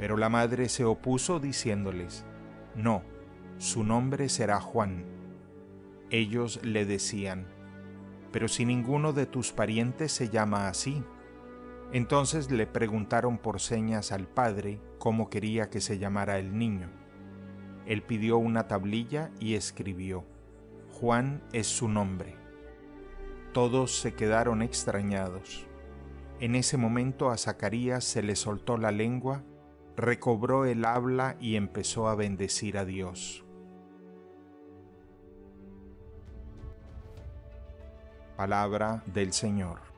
Pero la madre se opuso diciéndoles, No, su nombre será Juan. Ellos le decían, Pero si ninguno de tus parientes se llama así. Entonces le preguntaron por señas al padre cómo quería que se llamara el niño. Él pidió una tablilla y escribió, Juan es su nombre. Todos se quedaron extrañados. En ese momento a Zacarías se le soltó la lengua recobró el habla y empezó a bendecir a Dios. Palabra del Señor.